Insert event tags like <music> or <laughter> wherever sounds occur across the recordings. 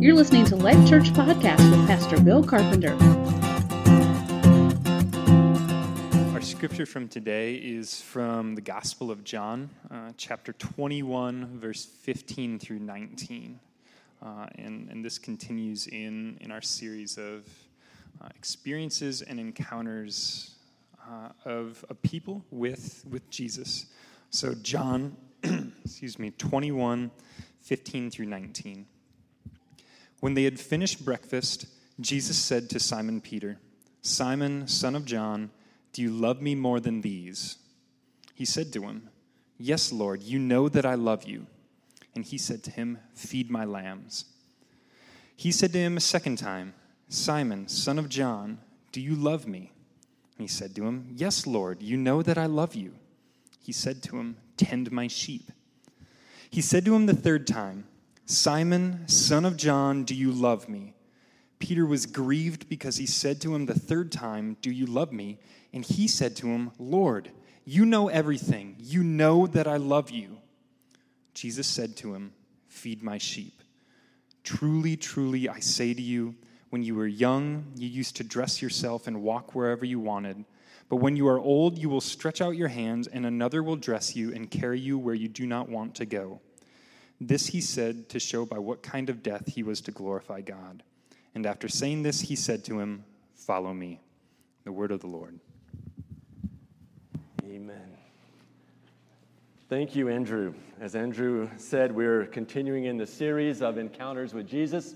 You're listening to Life Church Podcast with Pastor Bill Carpenter. Our scripture from today is from the Gospel of John, uh, chapter 21, verse 15 through 19. Uh, and, and this continues in, in our series of uh, experiences and encounters uh, of a people with, with Jesus. So, John, <clears throat> excuse me, 21, 15 through 19. When they had finished breakfast, Jesus said to Simon Peter, Simon, son of John, do you love me more than these? He said to him, Yes, Lord, you know that I love you. And he said to him, Feed my lambs. He said to him a second time, Simon, son of John, do you love me? And he said to him, Yes, Lord, you know that I love you. He said to him, Tend my sheep. He said to him the third time, Simon, son of John, do you love me? Peter was grieved because he said to him the third time, Do you love me? And he said to him, Lord, you know everything. You know that I love you. Jesus said to him, Feed my sheep. Truly, truly, I say to you, when you were young, you used to dress yourself and walk wherever you wanted. But when you are old, you will stretch out your hands, and another will dress you and carry you where you do not want to go. This he said to show by what kind of death he was to glorify God. And after saying this, he said to him, Follow me. The word of the Lord. Amen. Thank you, Andrew. As Andrew said, we're continuing in the series of encounters with Jesus.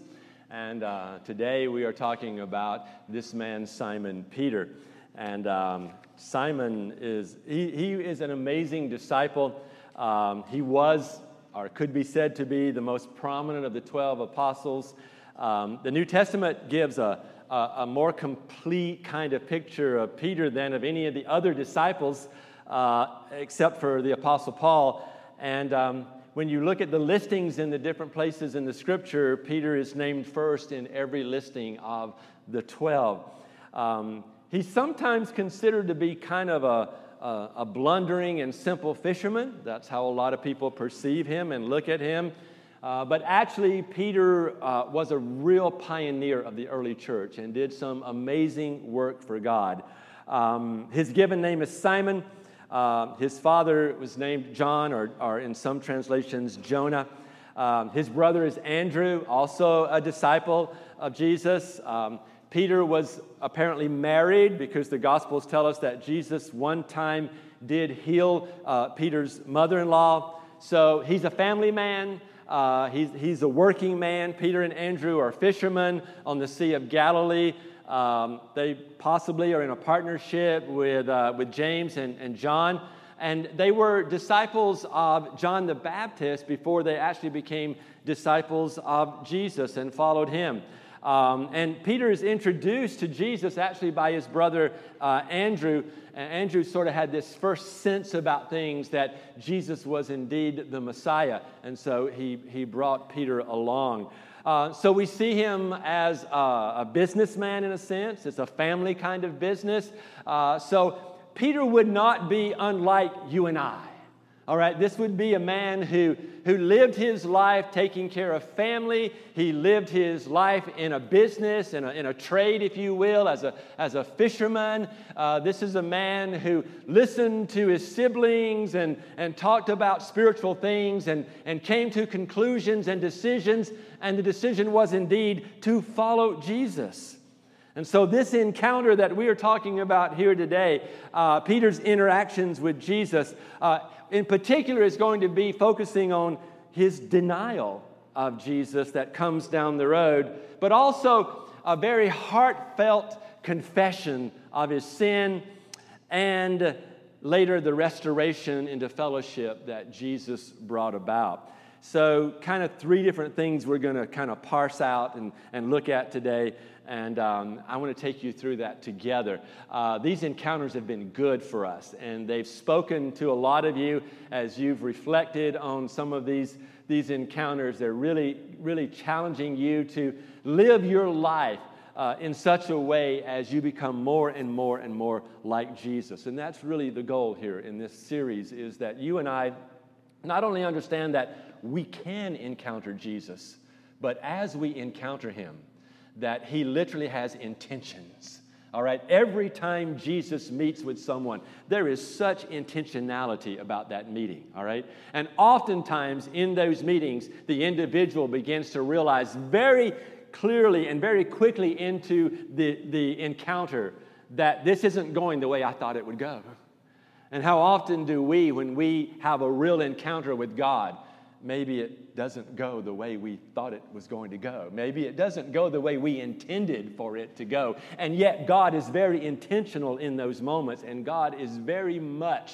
And uh, today we are talking about this man, Simon Peter. And um, Simon is, he, he is an amazing disciple. Um, he was or could be said to be the most prominent of the 12 apostles. Um, the New Testament gives a, a, a, more complete kind of picture of Peter than of any of the other disciples, uh, except for the Apostle Paul. And um, when you look at the listings in the different places in the scripture, Peter is named first in every listing of the 12. Um, he's sometimes considered to be kind of a, a, a blundering and simple fisherman. That's how a lot of people perceive him and look at him. Uh, but actually, Peter uh, was a real pioneer of the early church and did some amazing work for God. Um, his given name is Simon. Uh, his father was named John, or, or in some translations, Jonah. Um, his brother is Andrew, also a disciple of Jesus. Um, Peter was apparently married because the Gospels tell us that Jesus one time did heal uh, Peter's mother in law. So he's a family man. Uh, he's, he's a working man. Peter and Andrew are fishermen on the Sea of Galilee. Um, they possibly are in a partnership with, uh, with James and, and John. And they were disciples of John the Baptist before they actually became disciples of Jesus and followed him. Um, and Peter is introduced to Jesus actually by his brother uh, Andrew. And Andrew sort of had this first sense about things that Jesus was indeed the Messiah. And so he, he brought Peter along. Uh, so we see him as a, a, businessman in a sense, it's a family kind of business. Uh, so Peter would not be unlike you and I. All right, this would be a man who, who lived his life taking care of family. He lived his life in a business, in a, in a trade, if you will, as a, as a fisherman. Uh, this is a man who listened to his siblings and, and talked about spiritual things and, and came to conclusions and decisions. And the decision was indeed to follow Jesus. And so, this encounter that we are talking about here today, uh, Peter's interactions with Jesus, uh, in particular, is going to be focusing on his denial of Jesus that comes down the road, but also a very heartfelt confession of his sin and later the restoration into fellowship that Jesus brought about. So, kind of three different things we're going to kind of parse out and, and look at today and um, I want to take you through that together. Uh, these encounters have been good for us, and they've spoken to a lot of you as you've reflected on some of these, these encounters. They're really, really challenging you to live your life uh, in such a way as you become more and more and more like Jesus. And that's really the goal here in this series is that you and I not only understand that we can encounter Jesus, but as we encounter him, that he literally has intentions. All right, every time Jesus meets with someone, there is such intentionality about that meeting. All right, and oftentimes in those meetings, the individual begins to realize very clearly and very quickly into the, the encounter that this isn't going the way I thought it would go. And how often do we, when we have a real encounter with God, maybe it doesn't go the way we thought it was going to go. Maybe it doesn't go the way we intended for it to go. And yet, God is very intentional in those moments, and God is very much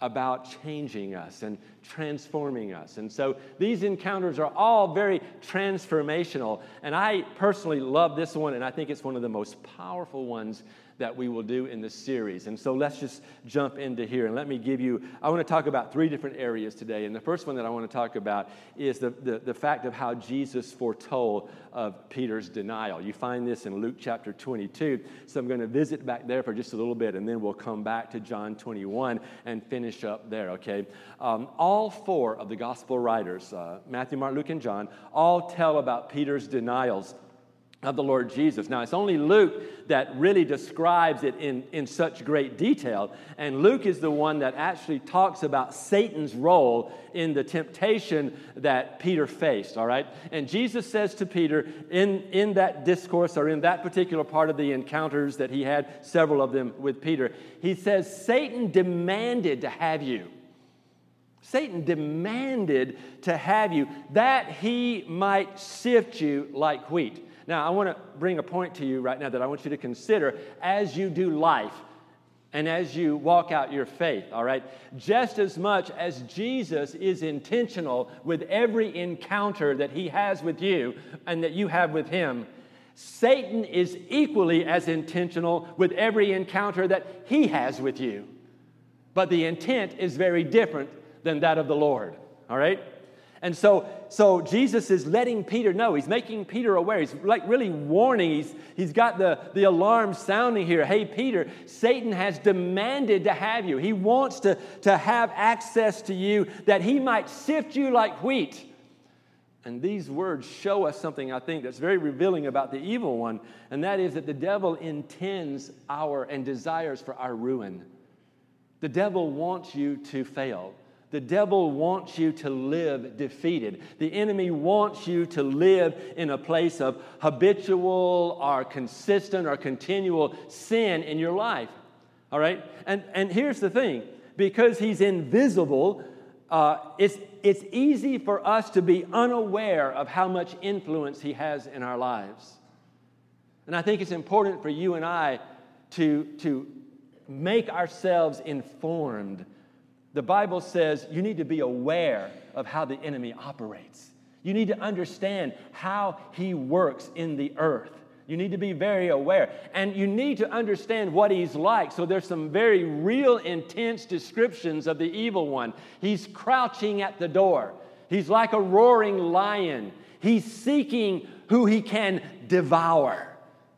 about changing us and transforming us. And so these encounters are all very transformational. And I personally love this one, and I think it's one of the most powerful ones that we will do in this series. And so let's just jump into here and let me give you, I want to talk about three different areas today. And the first one that I want to talk about is the, the, the fact of how Jesus foretold of Peter's denial. You find this in Luke chapter 22. So I'm going to visit back there for just a little bit and then we'll come back to John 21 and finish up there, okay? Um, all four of the gospel writers, uh, Matthew, Mark, Luke, and John, all tell about Peter's denials of the Lord Jesus. Now, it's only Luke that really describes it in, in such great detail. And Luke is the one that actually talks about Satan's role in the temptation that Peter faced, all right? And Jesus says to Peter in, in that discourse or in that particular part of the encounters that he had, several of them with Peter, he says, Satan demanded to have you. Satan demanded to have you that he might sift you like wheat. Now, I want to bring a point to you right now that I want you to consider as you do life and as you walk out your faith, all right? Just as much as Jesus is intentional with every encounter that he has with you and that you have with him, Satan is equally as intentional with every encounter that he has with you. But the intent is very different than that of the Lord, all right? And so, so Jesus is letting Peter know. He's making Peter aware. He's like really warning. He's, he's got the, the alarm sounding here. Hey, Peter, Satan has demanded to have you. He wants to, to have access to you that he might sift you like wheat. And these words show us something I think that's very revealing about the evil one, and that is that the devil intends our and desires for our ruin. The devil wants you to fail. The devil wants you to live defeated. The enemy wants you to live in a place of habitual or consistent or continual sin in your life. All right? And, and here's the thing because he's invisible, uh, it's, it's easy for us to be unaware of how much influence he has in our lives. And I think it's important for you and I to, to make ourselves informed the Bible says you need to be aware of how the enemy operates. You need to understand how he works in the earth. You need to be very aware. And you need to understand what he's like. So there's some very real, intense descriptions of the evil one. He's crouching at the door, he's like a roaring lion. He's seeking who he can devour.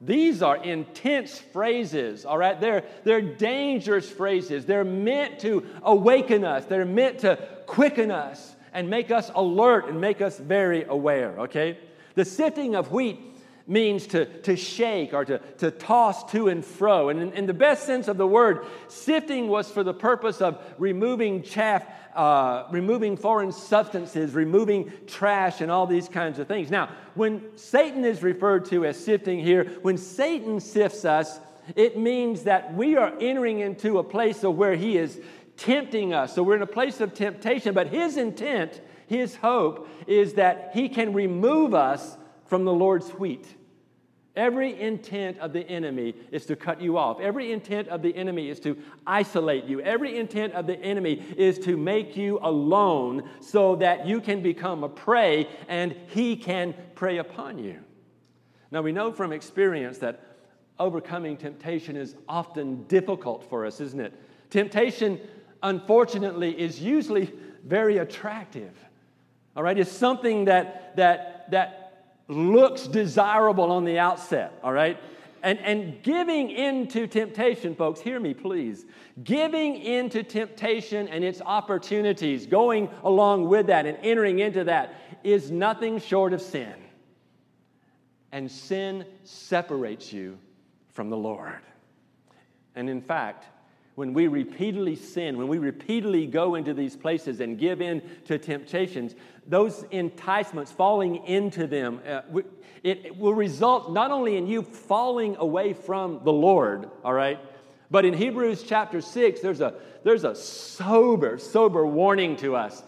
These are intense phrases, all right? They're, they're dangerous phrases. They're meant to awaken us, they're meant to quicken us and make us alert and make us very aware, okay? The sifting of wheat means to, to shake or to, to toss to and fro. And in, in the best sense of the word, sifting was for the purpose of removing chaff uh, removing foreign substances, removing trash, and all these kinds of things. Now, when Satan is referred to as sifting here, when Satan sifts us, it means that we are entering into a place of where he is tempting us. So we're in a place of temptation, but his intent, his hope, is that he can remove us from the Lord's wheat. Every intent of the enemy is to cut you off. Every intent of the enemy is to isolate you. Every intent of the enemy is to make you alone so that you can become a prey and he can prey upon you. Now, we know from experience that overcoming temptation is often difficult for us, isn't it? Temptation, unfortunately, is usually very attractive. All right, it's something that, that, that looks desirable on the outset, all right? And, and giving into temptation, folks, hear me please. Giving into temptation and its opportunities, going along with that and entering into that, is nothing short of sin. and sin separates you from the Lord. And in fact, when we repeatedly sin, when we repeatedly go into these places and give in to temptations, those enticements, falling into them, uh, it, it will result not only in you falling away from the Lord, all right, but in Hebrews chapter 6, there's a, there's a sober, sober warning to us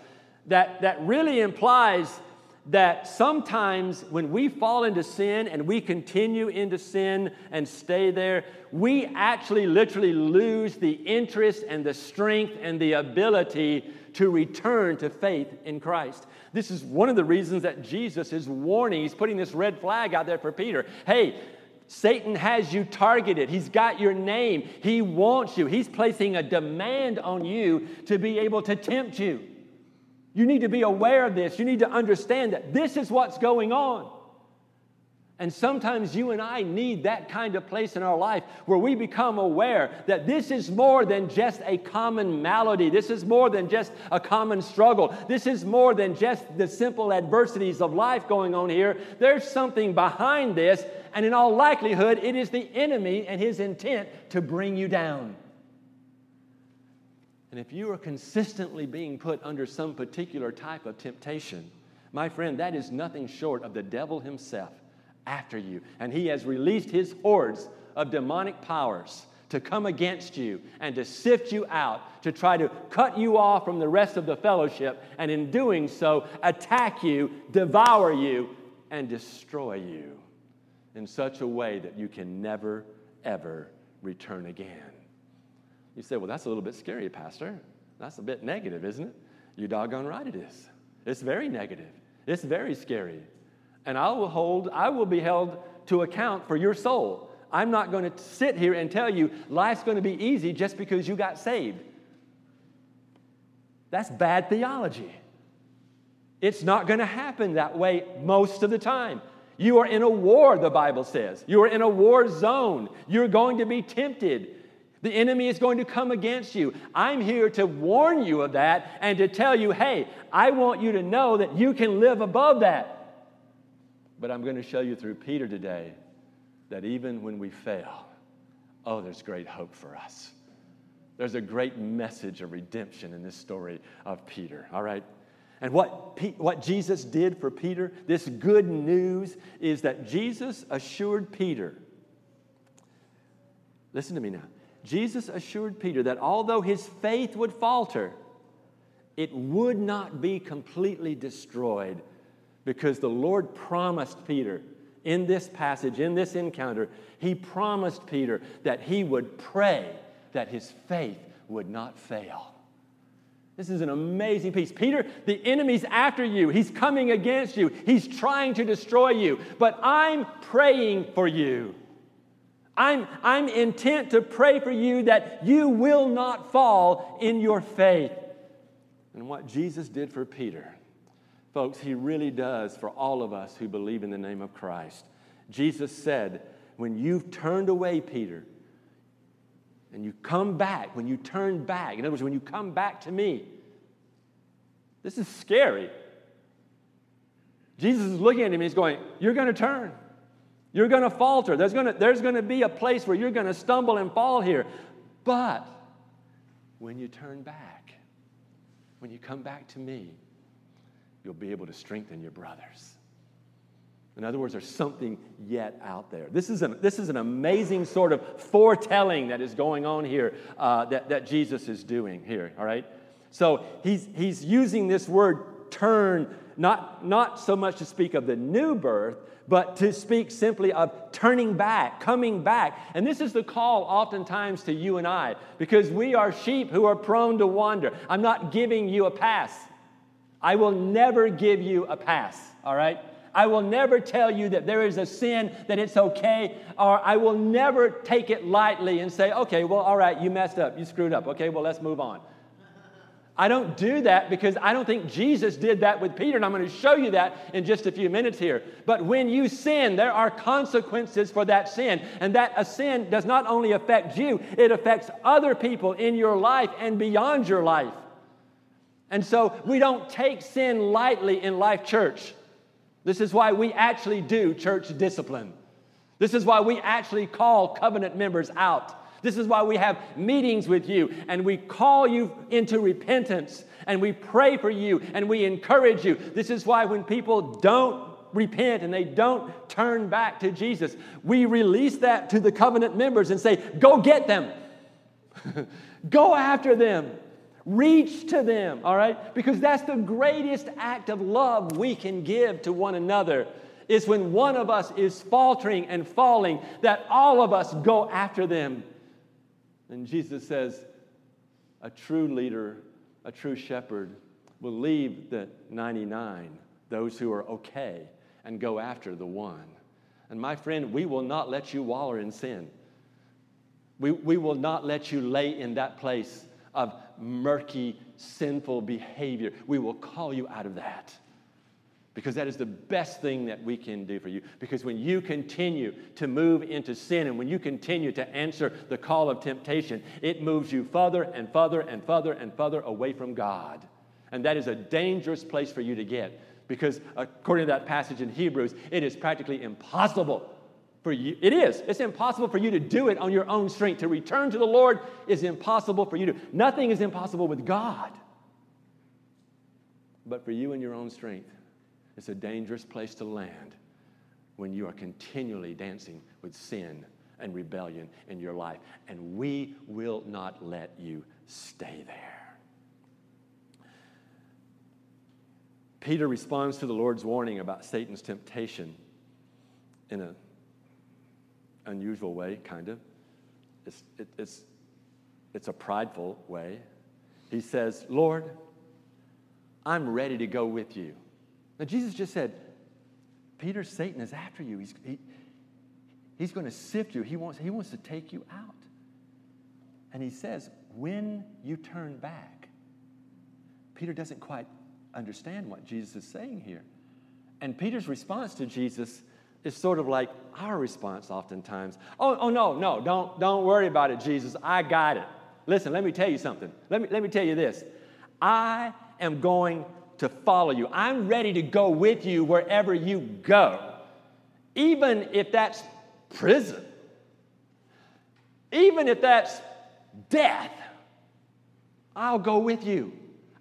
that, that really implies that sometimes when we fall into sin and we continue into sin and stay there, we actually literally lose the interest and the strength and the ability to return to faith in Christ. This is one of the reasons that Jesus is warning. He's putting this red flag out there for Peter. Hey, Satan has you targeted. He's got your name. He wants you. He's placing a demand on you to be able to tempt you. You need to be aware of this. You need to understand that this is what's going on. And sometimes you and I need that kind of place in our life where we become aware that this is more than just a common malady. This is more than just a common struggle. This is more than just the simple adversities of life going on here. There's something behind this, and in all likelihood, it is the enemy and his intent to bring you down. And if you are consistently being put under some particular type of temptation, my friend, that is nothing short of the devil himself after you. And he has released his hordes of demonic powers to come against you and to sift you out, to try to cut you off from the rest of the fellowship, and in doing so, attack you, devour you, and destroy you in such a way that you can never, ever return again. You say, well, that's a little bit scary, Pastor. That's a bit negative, isn't it? You're doggone right it is. It's very negative. It's very scary. And I will hold, I will be held to account for your soul. I'm not going to sit here and tell you life's going to be easy just because you got saved. That's bad theology. It's not going to happen that way most of the time. You are in a war, the Bible says. You are in a war zone. You're going to be tempted. The enemy is going to come against you. I'm here to warn you of that and to tell you, hey, I want you to know that you can live above that. But I'm going to show you through Peter today that even when we fail, oh, there's great hope for us. There's a great message of redemption in this story of Peter, all right? And what, what Jesus did for Peter, this good news, is that Jesus assured Peter. Listen to me now. Jesus assured Peter that although his faith would falter, it would not be completely destroyed because the Lord promised Peter in this passage, in this encounter, he promised Peter that he would pray that his faith would not fail. This is an amazing piece. Peter, the enemy's after you. He's coming against you. He's trying to destroy you. But I'm praying for you. I'm, I'm intent to pray for you that you will not fall in your faith. And what Jesus did for Peter, folks, he really does for all of us who believe in the name of Christ. Jesus said, When you've turned away, Peter, and you come back, when you turn back, in other words, when you come back to me, this is scary. Jesus is looking at him and he's going, You're going to turn. You're going to falter. There's going to, there's going to be a place where you're going to stumble and fall here. But when you turn back, when you come back to me, you'll be able to strengthen your brothers. In other words, there's something yet out there. This is an, this is an amazing sort of foretelling that is going on here uh, that, that Jesus is doing here, all right? So he's, he's using this word turn, not, not so much to speak of the new birth, but to speak simply of turning back, coming back. And this is the call oftentimes to you and I, because we are sheep who are prone to wander. I'm not giving you a pass. I will never give you a pass, all right? I will never tell you that there is a sin, that it's okay, or I will never take it lightly and say, okay, well, all right, you messed up, you screwed up, okay, well, let's move on. I don't do that because I don't think Jesus did that with Peter, and I'm going to show you that in just a few minutes here. But when you sin, there are consequences for that sin, and that a sin does not only affect you, it affects other people in your life and beyond your life. And so we don't take sin lightly in Life Church. This is why we actually do church discipline. This is why we actually call covenant members out. This is why we have meetings with you and we call you into repentance and we pray for you and we encourage you. This is why when people don't repent and they don't turn back to Jesus, we release that to the covenant members and say, Go get them, <laughs> go after them. Reach to them, all right? Because that's the greatest act of love we can give to one another is when one of us is faltering and falling, that all of us go after them. And Jesus says, a true leader, a true shepherd, will leave the 99, those who are okay, and go after the one. And my friend, we will not let you waller in sin. We, we will not let you lay in that place of murky, sinful behavior. We will call you out of that because that is the best thing that we can do for you. Because when you continue to move into sin and when you continue to answer the call of temptation, it moves you further and further and further and further away from God. And that is a dangerous place for you to get because, according to that passage in Hebrews, it is practically impossible for you. It is. It's impossible for you to do it on your own strength. To return to the Lord is impossible for you to. Nothing is impossible with God. But for you in your own strength, it's a dangerous place to land when you are continually dancing with sin and rebellion in your life. And we will not let you stay there. Peter responds to the Lord's warning about Satan's temptation in a unusual way, kind of. It's, it, it's, it's a prideful way. He says, Lord, I'm ready to go with you. Now, Jesus just said, Peter, Satan is after you. He's, he, he's going to sift you, he wants, he wants to take you out. And he says, when you turn back, Peter doesn't quite understand what Jesus is saying here. And Peter's response to Jesus is sort of like our response oftentimes. Oh, oh no, no, don't, don't worry about it, Jesus. I got it. Listen, let me tell you something. Let me, let me tell you this. I am going to follow you. I'm ready to go with you wherever you go, even if that's prison, even if that's death. I'll go with you.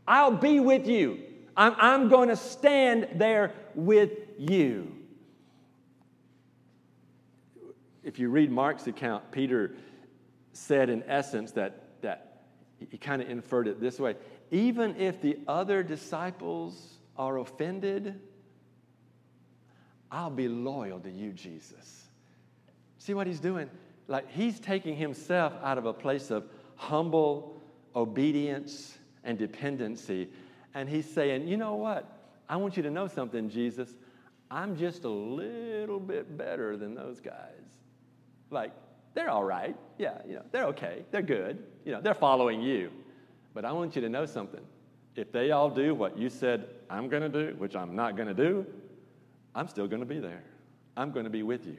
I'll be with you. I'm, I'm going to stand there with you if you read Mark's account, Peter said in essence that, that he kind of inferred it this way even if the other disciples are offended, I'll be loyal to you, Jesus. See what he's doing? Like he's taking himself out of a place of humble obedience and dependency. And he's saying, you know what? I want you to know something, Jesus. I'm just a little bit better than those guys. Like, they're all right. Yeah, you know, they're okay. They're good. You know, they're following you. But I want you to know something. If they all do what you said I'm going to do, which I'm not going to do, I'm still going to be there. I'm going to be with you.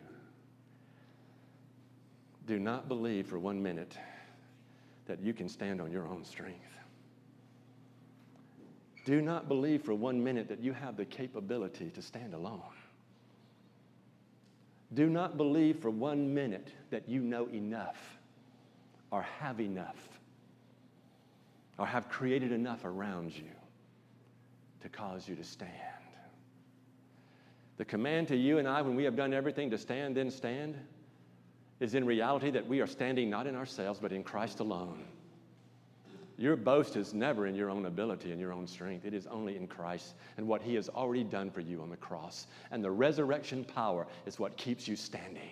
Do not believe for one minute that you can stand on your own strength. Do not believe for one minute that you have the capability to stand alone. Do not believe for one minute that you know enough or have enough or have created enough around you to cause you to stand. The command to you and I, when we have done everything to stand, then stand, is in reality that we are standing not in ourselves, but in Christ alone. Your boast is never in your own ability and your own strength. It is only in Christ and what He has already done for you on the cross. And the resurrection power is what keeps you standing,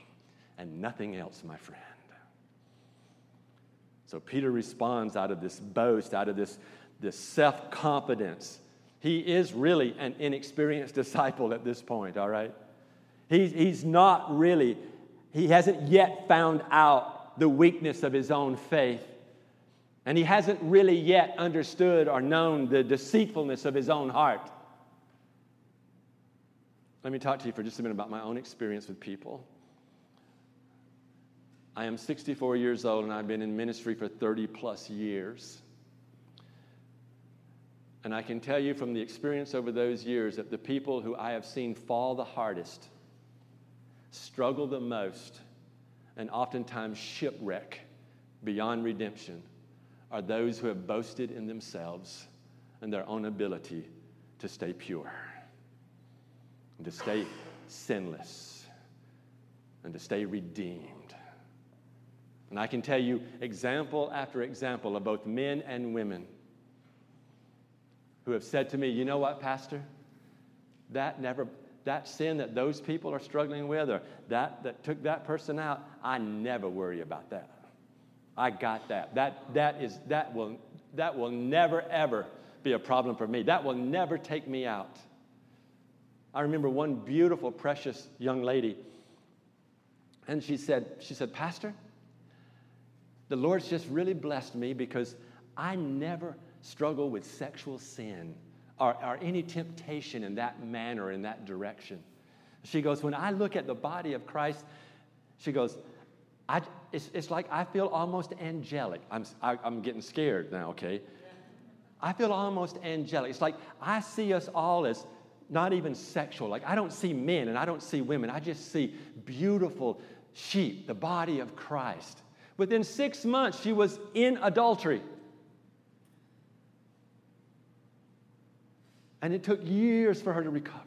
and nothing else, my friend. So Peter responds out of this boast, out of this, this self confidence. He is really an inexperienced <laughs> disciple at this point, all right? He's, he's not really, he hasn't yet found out the weakness of his own faith. And he hasn't really yet understood or known the deceitfulness of his own heart. Let me talk to you for just a minute about my own experience with people. I am 64 years old and I've been in ministry for 30 plus years. And I can tell you from the experience over those years that the people who I have seen fall the hardest, struggle the most, and oftentimes shipwreck beyond redemption are those who have boasted in themselves and their own ability to stay pure, and to stay sinless, and to stay redeemed. And I can tell you example after example of both men and women who have said to me, You know what, Pastor? That never, that sin that those people are struggling with, or that, that took that person out, I never worry about that. I got that. That, that, is, that, will, that will never, ever be a problem for me. That will never take me out. I remember one beautiful, precious young lady, and she said, she said, Pastor, the Lord's just really blessed me because I never struggle with sexual sin or, or any temptation in that manner, in that direction. She goes, When I look at the body of Christ, she goes, I, it's, it's like I feel almost angelic. I'm, I, am i am getting scared now, okay? I feel almost angelic. It's like I see us all as not even sexual. Like I don't see men and I don't see women. I just see beautiful sheep, the body of Christ. Within six months, she was in adultery. And it took years for her to recover.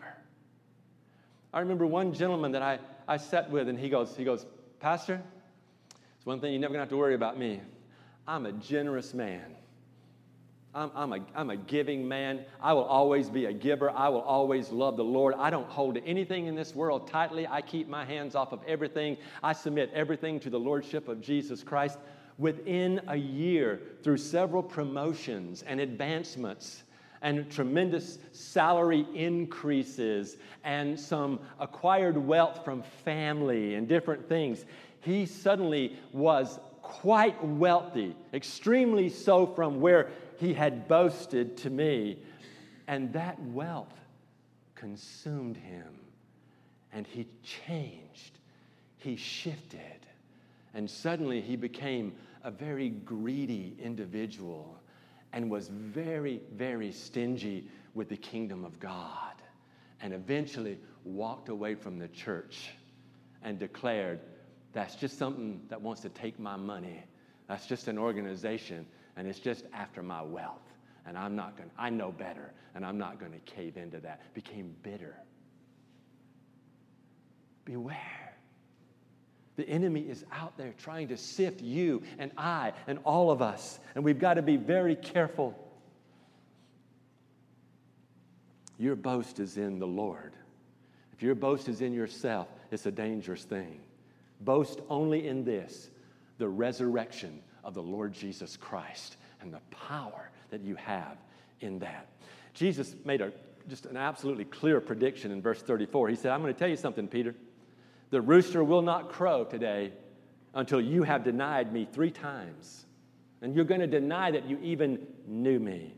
I remember one gentleman that I, I sat with, and he goes, he goes, Pastor, one thing you're never gonna have to worry about me. I'm a generous man. I'm, I'm, a, I'm a giving man. I will always be a giver. I will always love the Lord. I don't hold anything in this world tightly. I keep my hands off of everything. I submit everything to the Lordship of Jesus Christ. Within a year, through several promotions and advancements, and tremendous salary increases and some acquired wealth from family and different things, he suddenly was quite wealthy, extremely so from where he had boasted to me. And that wealth consumed him. And he changed, he shifted. And suddenly he became a very greedy individual and was very, very stingy with the kingdom of God. And eventually walked away from the church and declared, That's just something that wants to take my money. That's just an organization and it's just after my wealth. And I'm not going to, I know better, and I'm not going to cave into that. Became bitter. Beware. The enemy is out there trying to sift you and I and all of us, and we've got to be very careful. Your boast is in the Lord. If your boast is in yourself, it's a dangerous thing. Boast only in this the resurrection of the Lord Jesus Christ and the power that you have in that. Jesus made a, just an absolutely clear prediction in verse 34. He said, I'm going to tell you something, Peter. The rooster will not crow today until you have denied me three times. And you're going to deny that you even knew me.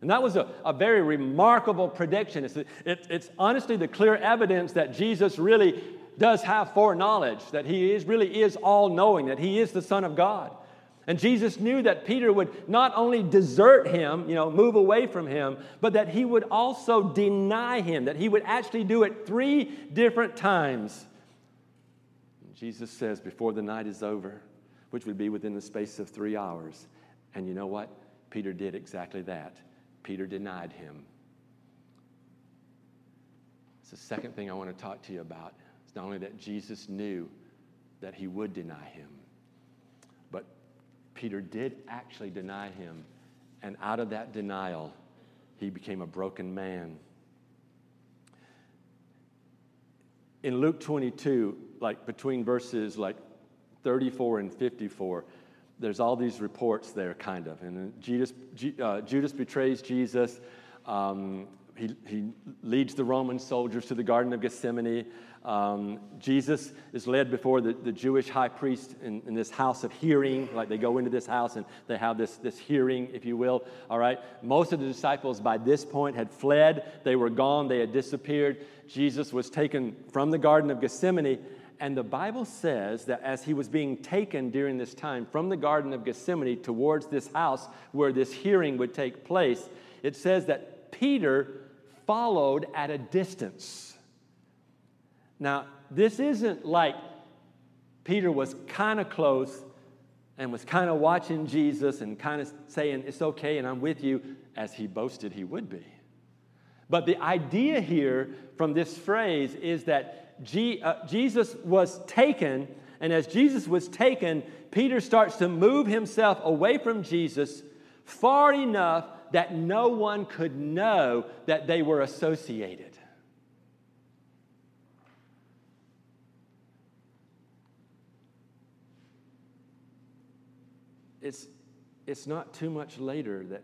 And that was a, a very remarkable prediction. It's, it, it's honestly the clear evidence that Jesus really does have foreknowledge, that he is, really is all knowing, that he is the Son of God. And Jesus knew that Peter would not only desert him, you know, move away from him, but that he would also deny him, that he would actually do it three different times. And Jesus says, before the night is over, which would be within the space of three hours. And you know what? Peter did exactly that. Peter denied him. It's the second thing I want to talk to you about. It's not only that Jesus knew that he would deny him, but Peter did actually deny him. And out of that denial, he became a broken man. In Luke 22, like between verses like 34 and 54, there's all these reports there, kind of. And Judas, uh, Judas betrays Jesus. Um, he, he leads the Roman soldiers to the Garden of Gethsemane. Um, Jesus is led before the, the Jewish high priest in, in, this house of hearing. Like they go into this house and they have this, this hearing, if you will. All right. Most of the disciples by this point had fled, they were gone, they had disappeared. Jesus was taken from the Garden of Gethsemane. And the Bible says that as he was being taken during this time from the Garden of Gethsemane towards this house where this hearing would take place, it says that Peter followed at a distance. Now, this isn't like Peter was kind of close and was kind of watching Jesus and kind of saying, It's okay and I'm with you, as he boasted he would be. But the idea here from this phrase is that G, uh, Jesus was taken, and as Jesus was taken, Peter starts to move himself away from Jesus far enough that no one could know that they were associated. It's, it's not too much later that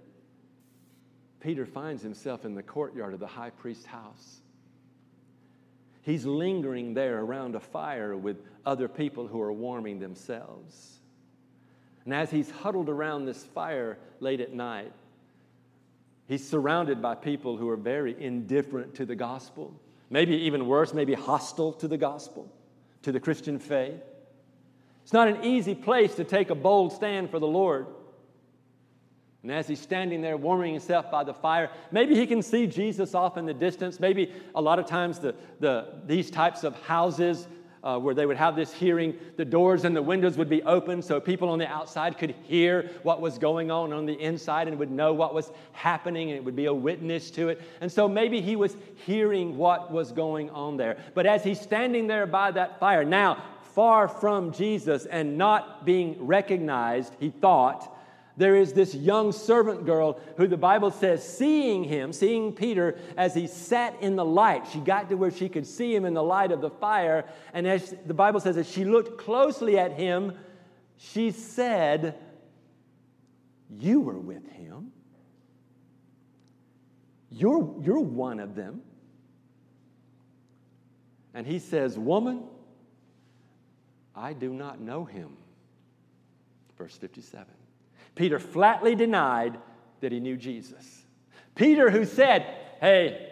Peter finds himself in the courtyard of the high priest's house. He's lingering there around a fire with other people who are warming themselves. And as he's huddled around this fire late at night, he's surrounded by people who are very indifferent to the gospel, maybe even worse, maybe hostile to the gospel, to the Christian faith. It's not an easy place to take a bold stand for the Lord. And as he's standing there warming himself by the fire, maybe he can see Jesus off in the distance. Maybe a lot of times the, the, these types of houses uh, where they would have this hearing, the doors and the windows would be open so people on the outside could hear what was going on on the inside and would know what was happening and it would be a witness to it. And so maybe he was hearing what was going on there. But as he's standing there by that fire, now far from Jesus and not being recognized, he thought, there is this young servant girl who the Bible says, seeing him, seeing Peter as he sat in the light, she got to where she could see him in the light of the fire. And as the Bible says, as she looked closely at him, she said, You were with him. You're, you're one of them. And he says, Woman, I do not know him. Verse 57. Peter flatly denied that he knew Jesus. Peter, who said, Hey,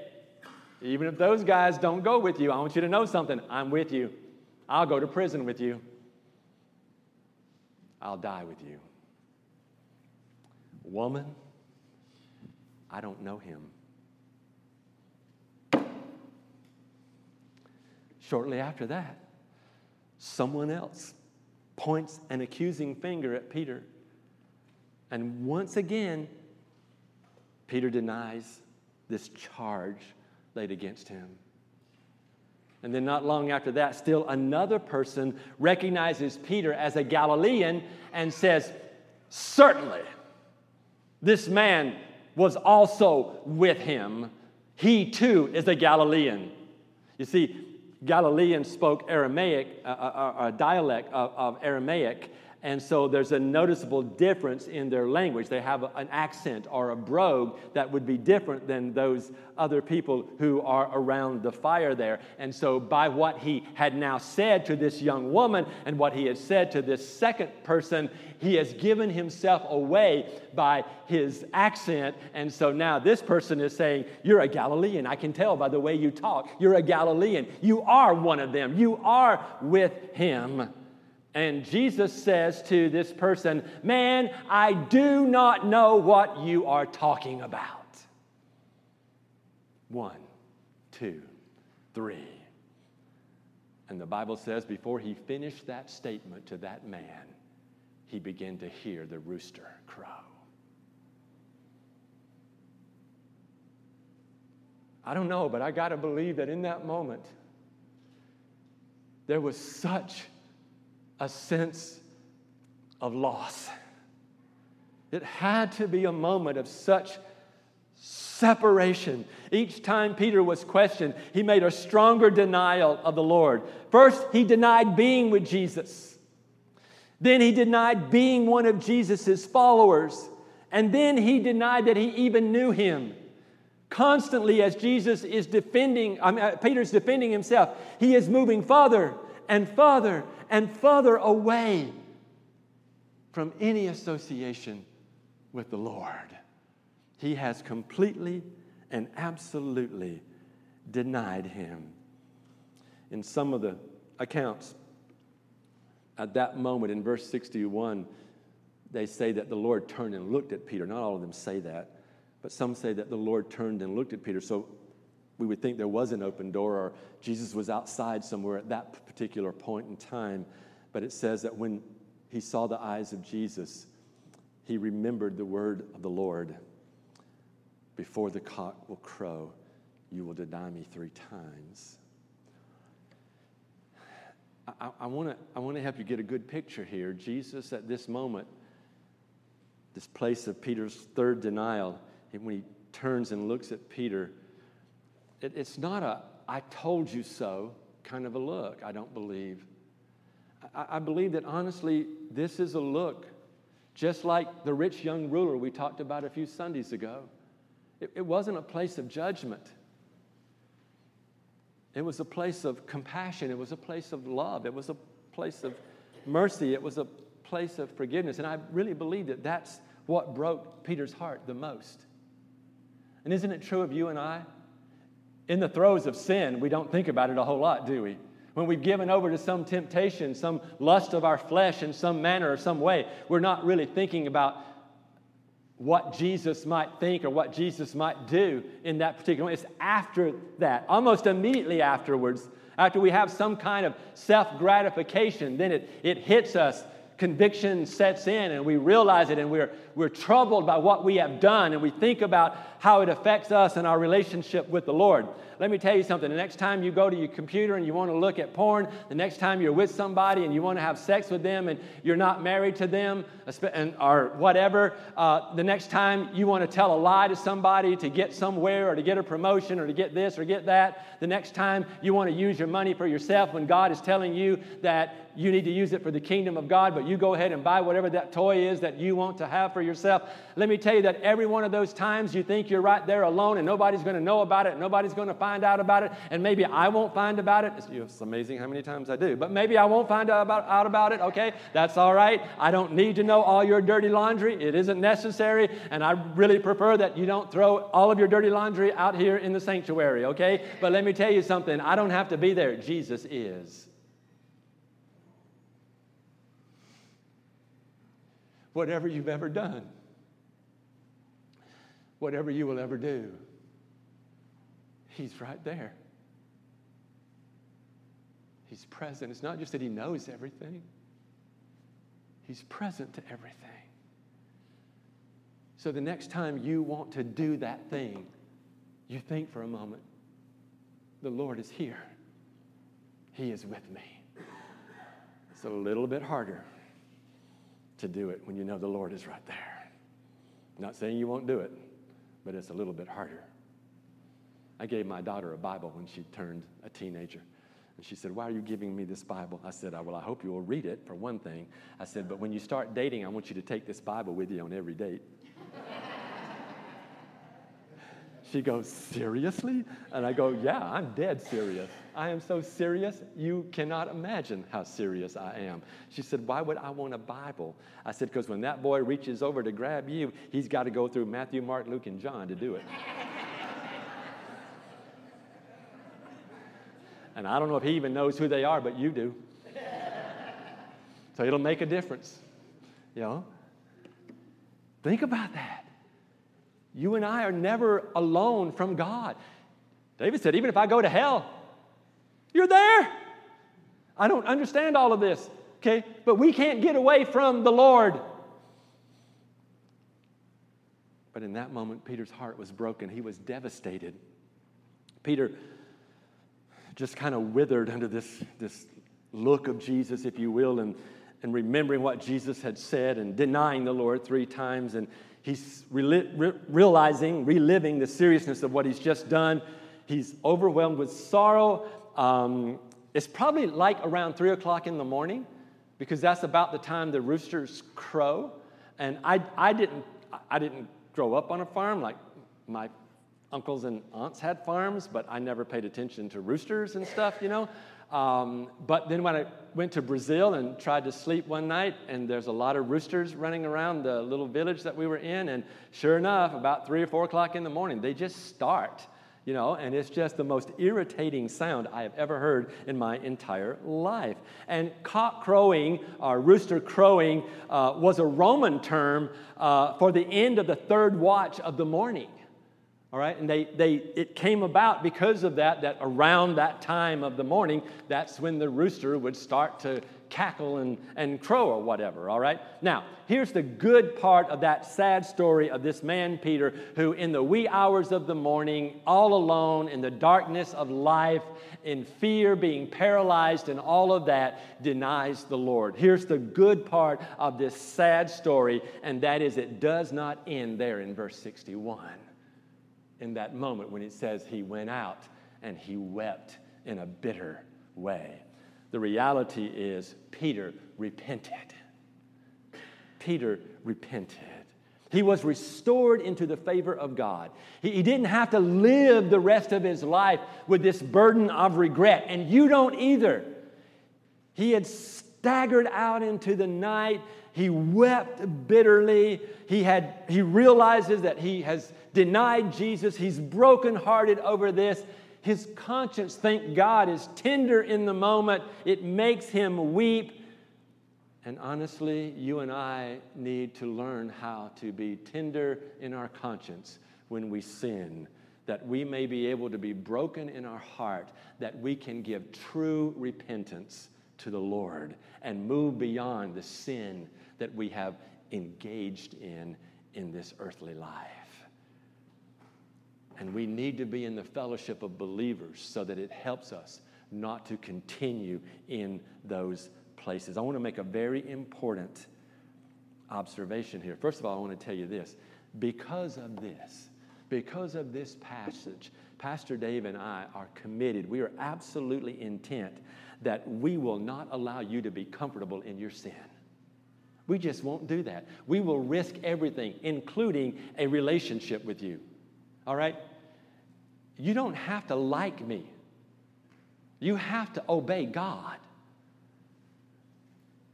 even if those guys don't go with you, I want you to know something. I'm with you. I'll go to prison with you. I'll die with you. Woman, I don't know him. Shortly after that, someone else points an accusing finger at Peter. And once again, Peter denies this charge laid against him. And then, not long after that, still another person recognizes Peter as a Galilean and says, Certainly, this man was also with him. He too is a Galilean. You see, Galileans spoke Aramaic, a, a, a dialect of, of Aramaic, and so there's a noticeable difference in their language. They have an accent or a brogue that would be different than those other people who are around the fire there. And so, by what he had now said to this young woman and what he had said to this second person, he has given himself away by his accent. And so now this person is saying, You're a Galilean. I can tell by the way you talk. You're a Galilean. You are one of them. You are with him. And Jesus says to this person, Man, I do not know what you are talking about. One, two, three. And the Bible says, before he finished that statement to that man, he began to hear the rooster crow. I don't know, but I got to believe that in that moment, there was such a sense of loss. It had to be a moment of such separation. Each time Peter was questioned, he made a stronger denial of the Lord. First, he denied being with Jesus. Then he denied being one of Jesus' followers. And then he denied that he even knew him. Constantly, as Jesus is defending, I mean, uh, Peter's defending himself, he is moving farther and farther and farther away from any association with the Lord. He has completely and absolutely denied him. In some of the accounts, at that moment in verse 61, they say that the Lord turned and looked at Peter. Not all of them say that, But some say that the Lord turned and looked at Peter. So we would think there was an open door or Jesus was outside somewhere at that particular point in time. But it says that when he saw the eyes of Jesus, he remembered the word of the Lord Before the cock will crow, you will deny me three times. I, I want to help you get a good picture here. Jesus, at this moment, this place of Peter's third denial, when he turns and looks at Peter, it, it's not a I told you so kind of a look, I don't believe. I, I believe that honestly, this is a look just like the rich young ruler we talked about a few Sundays ago. It, it wasn't a place of judgment. It was a place of compassion. It was a place of love. It was a place of mercy. It was a place of forgiveness. And I really believe that that's what broke Peter's heart the most. And isn't it true of you and I? In the throes of sin, we don't think about it a whole lot, do we? When we've given over to some temptation, some lust of our flesh in some manner or some way, we're not really thinking about what Jesus might think or what Jesus might do in that particular way. It's after that, almost immediately afterwards, after we have some kind of self gratification, then it, it hits us. Conviction sets in and we realize it and we're, we're troubled by what we have done and we think about how it affects us and our relationship with the Lord. Let me tell you something. The next time you go to your computer and you want to look at porn, the next time you're with somebody and you want to have sex with them and you're not married to them or whatever, uh, the next time you want to tell a lie to somebody to get somewhere or to get a promotion or to get this or get that, the next time you want to use your money for yourself when God is telling you that you need to use it for the kingdom of God, but you go ahead and buy whatever that toy is that you want to have for yourself. Let me tell you that every one of those times you think you're right there alone and nobody's going to know about it, nobody's going to find out about it, and maybe I won't find about it. It's, it's amazing how many times I do, but maybe I won't find out about, out about it. Okay, that's all right. I don't need to know all your dirty laundry. It isn't necessary, and I really prefer that you don't throw all of your dirty laundry out here in the sanctuary. Okay, but let me tell you something. I don't have to be there. Jesus is. Whatever you've ever done, whatever you will ever do. He's right there. He's present. It's not just that He knows everything, He's present to everything. So the next time you want to do that thing, you think for a moment, the Lord is here. He is with me. It's a little bit harder to do it when you know the Lord is right there. I'm not saying you won't do it, but it's a little bit harder. I gave my daughter a Bible when she turned a teenager. And she said, Why are you giving me this Bible? I said, Well, I hope you will read it, for one thing. I said, But when you start dating, I want you to take this Bible with you on every date. She goes, Seriously? And I go, Yeah, I'm dead serious. I am so serious, you cannot imagine how serious I am. She said, Why would I want a Bible? I said, Because when that boy reaches over to grab you, he's got to go through Matthew, Mark, Luke, and John to do it. <laughs> and I don't know if he even knows who they are, but you do. so it'll make a difference. You know? Think about that. You and I are never alone from God. David said, Even if I go to hell, you're there. I don't understand all of this, okay? But we can't get away from the Lord. But in that moment, Peter's heart was broken. He was devastated. Peter just kind of withered under this, this look of Jesus, if you will, and, and remembering what Jesus had said and denying the Lord three times. And he's re- re- realizing, reliving the seriousness of what he's just done. He's overwhelmed with sorrow um, it's probably like around three o'clock in the morning because that's about the time the roosters crow. And I, I, didn't, I didn't grow up on a farm like my uncles and aunts had farms, but I never paid attention to roosters and stuff, you know. Um, but then when I went to Brazil and tried to sleep one night, and there's a lot of roosters running around the little village that we were in, and sure enough, about three or four o'clock in the morning, they just start you know, and it's just the most irritating sound I have ever heard in my entire life. And cock crowing, or rooster crowing, uh, was a Roman term uh, for the end of the third watch of the morning. All right, and they, they, it came about because of that, that around that time of the morning, that's when the rooster would start to cackle and, and crow or whatever, all right? Now, here's the good part of that sad story of this man, Peter, who in the wee hours of the morning, all alone in the darkness of life, in fear, being paralyzed, and all of that, denies the Lord. Here's the good part of this sad story, and that is it does not end there in verse 61. In that moment when it says he went out and he wept in a bitter way. The reality is, Peter repented. Peter repented. He was restored into the favor of God. He, he, didn't have to live the rest of his life with this burden of regret, and you don't either. He had staggered out into the night. He wept bitterly. He, had, he realizes that he has denied Jesus. He's brokenhearted over this. His conscience, thank God, is tender in the moment. It makes him weep. And honestly, you and I need to learn how to be tender in our conscience when we sin, that we may be able to be broken in our heart, that we can give true repentance to the Lord and move beyond the sin that we have engaged in in this earthly life. And we need to be in the fellowship of believers so that it helps us not to continue in those places. I want to make a very important observation here. First of all, I want to tell you this. Because of this, because of this passage, Pastor Dave and I are committed. We are absolutely intent that we will not allow you to be comfortable in your sin. We just won't do that. We will risk everything, including a relationship with you. All right? You don't have to like me. You have to obey God.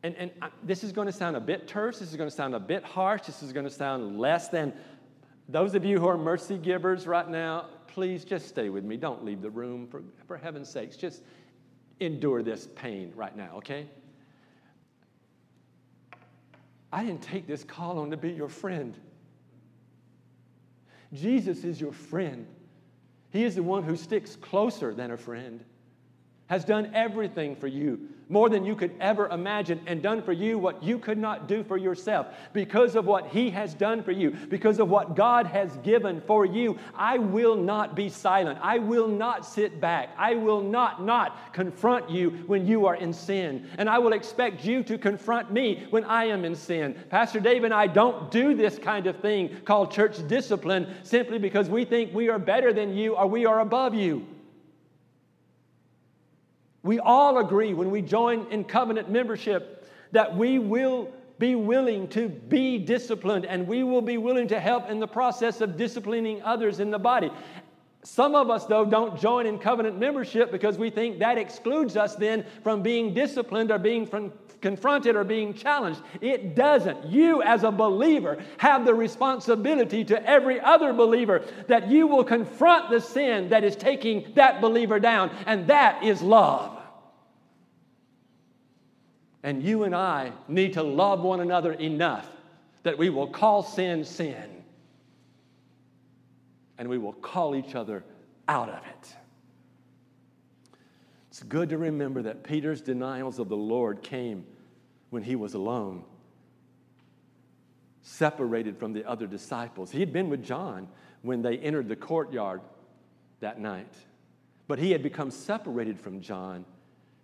And, and I, this is going to sound a bit terse. This is going to sound a bit harsh. This is going to sound less than. Those of you who are mercy givers right now, please just stay with me. Don't leave the room. For, for heaven's sakes, just endure this pain right now, okay? I didn't take this call on to be your friend. Jesus is your friend. He is the one who sticks closer than a friend, has done everything for you, more than you could ever imagine, and done for you what you could not do for yourself. Because of what He has done for you, because of what God has given for you, I will not be silent. I will not sit back. I will not not confront you when you are in sin. And I will expect you to confront me when I am in sin. Pastor Dave and I don't do this kind of thing called church discipline simply because we think we are better than you or we are above you. We all agree when we join in covenant membership that we will be willing to be disciplined and we will be willing to help in the process of disciplining others in the body. Some of us, though, don't join in covenant membership because we think that excludes us then from being disciplined or being from, confronted or being challenged. It doesn't. You, as a believer, have the responsibility to every other believer that you will confront the sin that is taking that believer down, and that is love. And you and I need to love one another enough that we will call sin sin and we will call each other out of it. It's good to remember that Peter's denials of the Lord came when he was alone, separated from the other disciples. He had been with John when they entered the courtyard that night, but he had become separated from John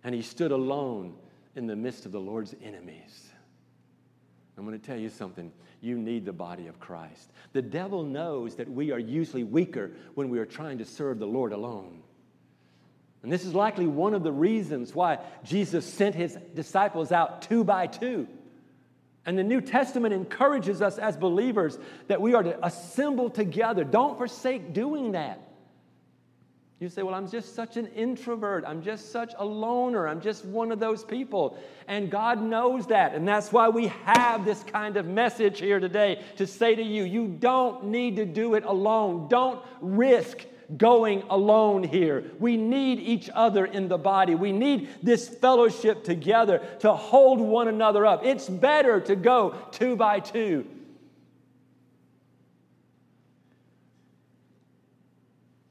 and he stood alone in the midst of the Lord's enemies. I'm going to tell you something. You need the body of Christ. The devil knows that we are usually weaker when we are trying to serve the Lord alone. And this is likely one of the reasons why Jesus sent his disciples out two by two. And the New Testament encourages us as believers that we are to assemble together. Don't forsake doing that. You say, Well, I'm just such an introvert. I'm just such a loner. I'm just one of those people. And God knows that. And that's why we have this kind of message here today to say to you, you don't need to do it alone. Don't risk going alone here. We need each other in the body. We need this fellowship together to hold one another up. It's better to go two by two.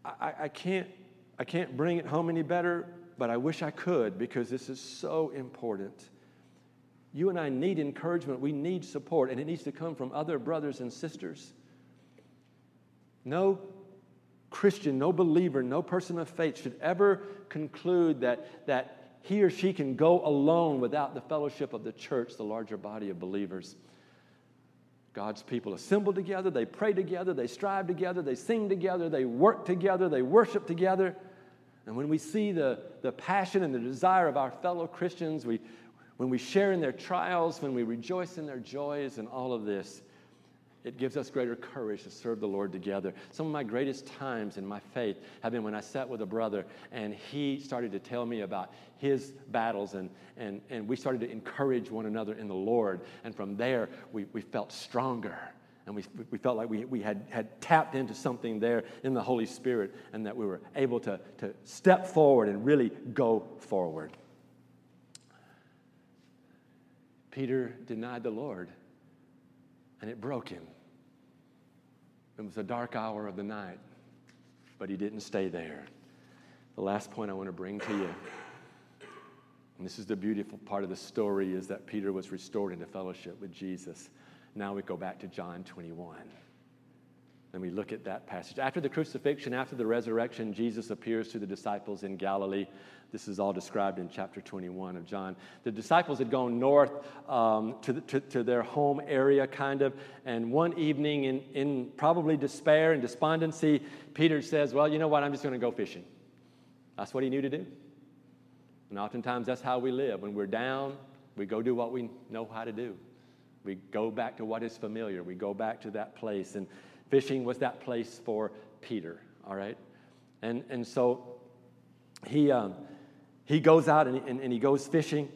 I, I can't, I can't bring it home any better, but I wish I could because this is so important. You and I need encouragement. We need support, and it needs to come from other brothers and sisters. No Christian, no believer, no person of faith should ever conclude that, that he or she can go alone without the fellowship of the church, the larger body of believers. God's people assemble together, they pray together, they strive together, they sing together, they work together, they worship together. And when we see the, the passion and the desire of our fellow Christians, we, when we share in their trials, when we rejoice in their joys, and all of this, it gives us greater courage to serve the Lord together. Some of my greatest times in my faith have been when I sat with a brother and he started to tell me about his battles, and, and, and we started to encourage one another in the Lord. And from there, we, we felt stronger. And we, we felt like we, we had, had tapped into something there in the Holy Spirit, and that we were able to, to step forward and really go forward. Peter denied the Lord and it broke him. It was a dark hour of the night, but he didn't stay there. The last point I want to bring to you, and this is the beautiful part of the story, is that Peter was restored into fellowship with Jesus. Now we go back to John 21. And we look at that passage. After the crucifixion, after the resurrection, Jesus appears to the disciples in Galilee. This is all described in chapter 21 of John. The disciples had gone north um, to, the, to, to, their home area, kind of, and one evening, in, in probably despair and despondency, Peter says, Well, you know what? I'm just going to go fishing. That's what he knew to do. And oftentimes, that's how we live. When we're down, we go do what we know how to do. We go back to what is familiar. We go back to that place. And fishing was that place for Peter, all right? And, and so he, um, he goes out and, and, and he goes fishing,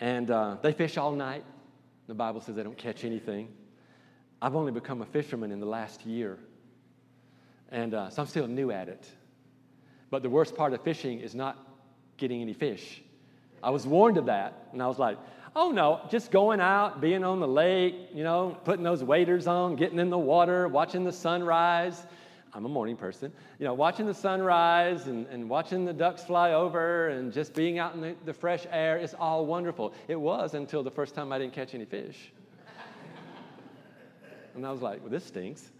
and uh, they fish all night. The Bible says they don't catch anything. I've only become a fisherman in the last year, and uh, so I'm still new at it. But the worst part of fishing is not getting any fish. I was warned of that, and I was like, oh no, just going out, being on the lake, you know, putting those waders on, getting in the water, watching the sunrise, I'm a morning person, you know, watching the sunrise and, and watching the ducks fly over and just being out in the, the fresh air is all wonderful. It was until the first time I didn't catch any fish. <laughs> and I was like, well, this stinks.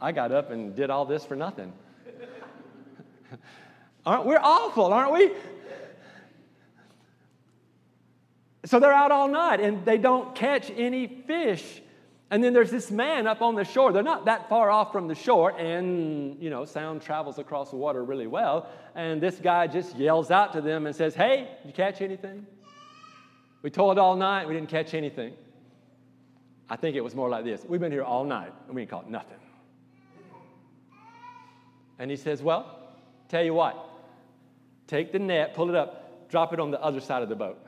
I got up and did all this for nothing. <laughs> aren't we're awful, aren't we? So they're out all night and they don't catch any fish. And then there's this man up on the shore. They're not that far off from the shore, and you know, sound travels across the water really well. And this guy just yells out to them and says, Hey, did you catch anything? We toiled all night, we didn't catch anything. I think it was more like this We've been here all night, and we ain't caught nothing. And he says, Well, tell you what, take the net, pull it up, drop it on the other side of the boat.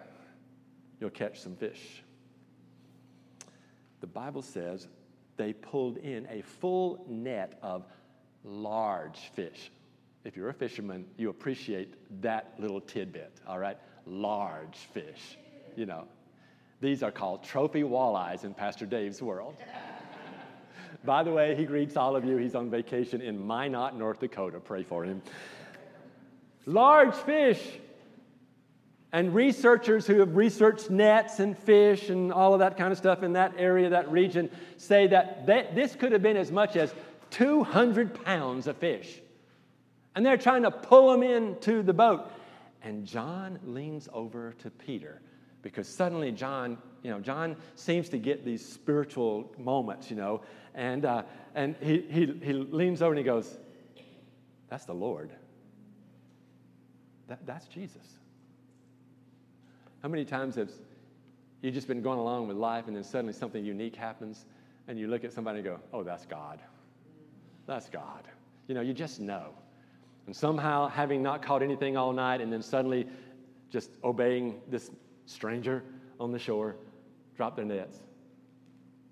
You'll catch some fish the Bible says they pulled in a full net of large fish. If you're a fisherman, you appreciate that little tidbit, all right? Large fish, you know. These are called trophy walleyes in Pastor Dave's world. <laughs> By the way, he greets all of you. He's on vacation in Minot, North Dakota. Pray for him. Large fish and researchers who have researched nets and fish and all of that kind of stuff in that area, that region, say that this could have been as much as 200 pounds of fish. And they're trying to pull them into the boat. And John leans over to Peter because suddenly John, you know, John seems to get these spiritual moments, you know, and, uh, and he, he, he leans over and he goes, That's the Lord. That, that's Jesus. How many times have you just been going along with life and then suddenly something unique happens and you look at somebody and go, oh, that's God. That's God. You know, you just know. And somehow, having not caught anything all night and then suddenly just obeying this stranger on the shore, drop their nets,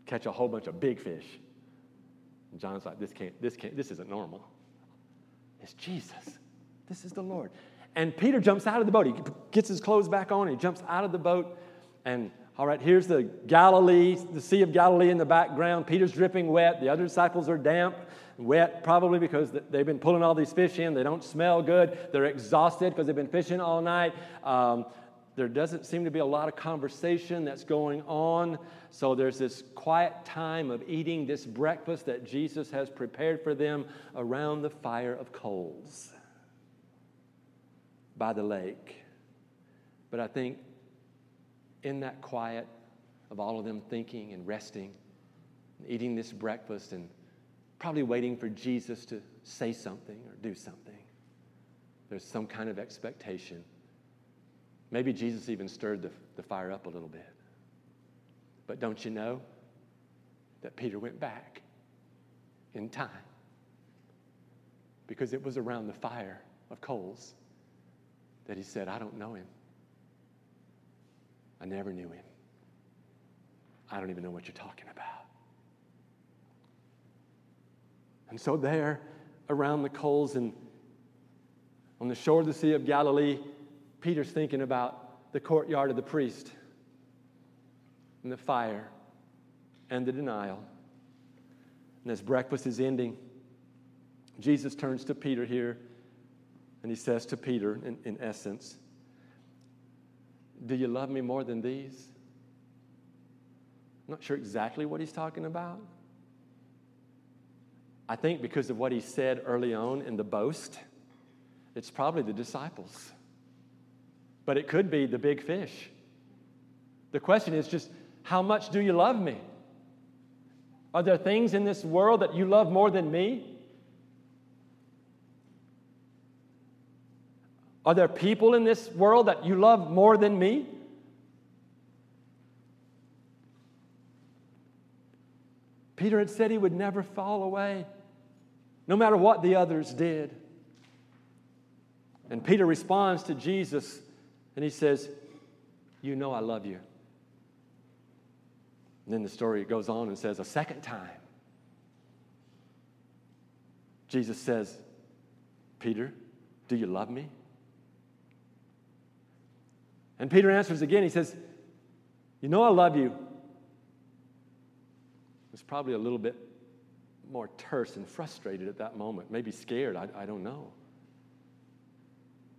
catch a whole bunch of big fish. And John's like, this can't, this can't, this isn't normal. It's Jesus. This is the Lord. And Peter jumps out of the boat. He gets his clothes back on. He jumps out of the boat. And all right, here's the Galilee, the Sea of Galilee in the background. Peter's dripping wet. The other disciples are damp, wet, probably because they've been pulling all these fish in. They don't smell good. They're exhausted because they've been fishing all night. Um, there doesn't seem to be a lot of conversation that's going on. So there's this quiet time of eating this breakfast that Jesus has prepared for them around the fire of coals by the lake. But I think in that quiet of all of them thinking and resting, and eating this breakfast, and probably waiting for Jesus to say something or do something, there's some kind of expectation. Maybe Jesus even stirred the, the fire up a little bit. But don't you know that Peter went back in time? Because it was around the fire of coals that he said, I don't know him. I never knew him. I don't even know what you're talking about. And so, there, around the coals and on the shore of the Sea of Galilee, Peter's thinking about the courtyard of the priest and the fire and the denial. And as breakfast is ending, Jesus turns to Peter here and he says to Peter, in, in essence, Do you love me more than these? I'm not sure exactly what he's talking about. I think because of what he said early on in the boast, it's probably the disciples. But it could be the big fish. The question is just, how much do you love me? Are there things in this world that you love more than me? Are there people in this world that you love more than me? Peter had said he would never fall away, no matter what the others did. And Peter responds to Jesus and he says, You know I love you. And then the story goes on and says, A second time, Jesus says, Peter, do you love me? And Peter answers again. He says, You know I love you. Was probably a little bit more terse and frustrated at that moment, maybe scared, I, I don't know.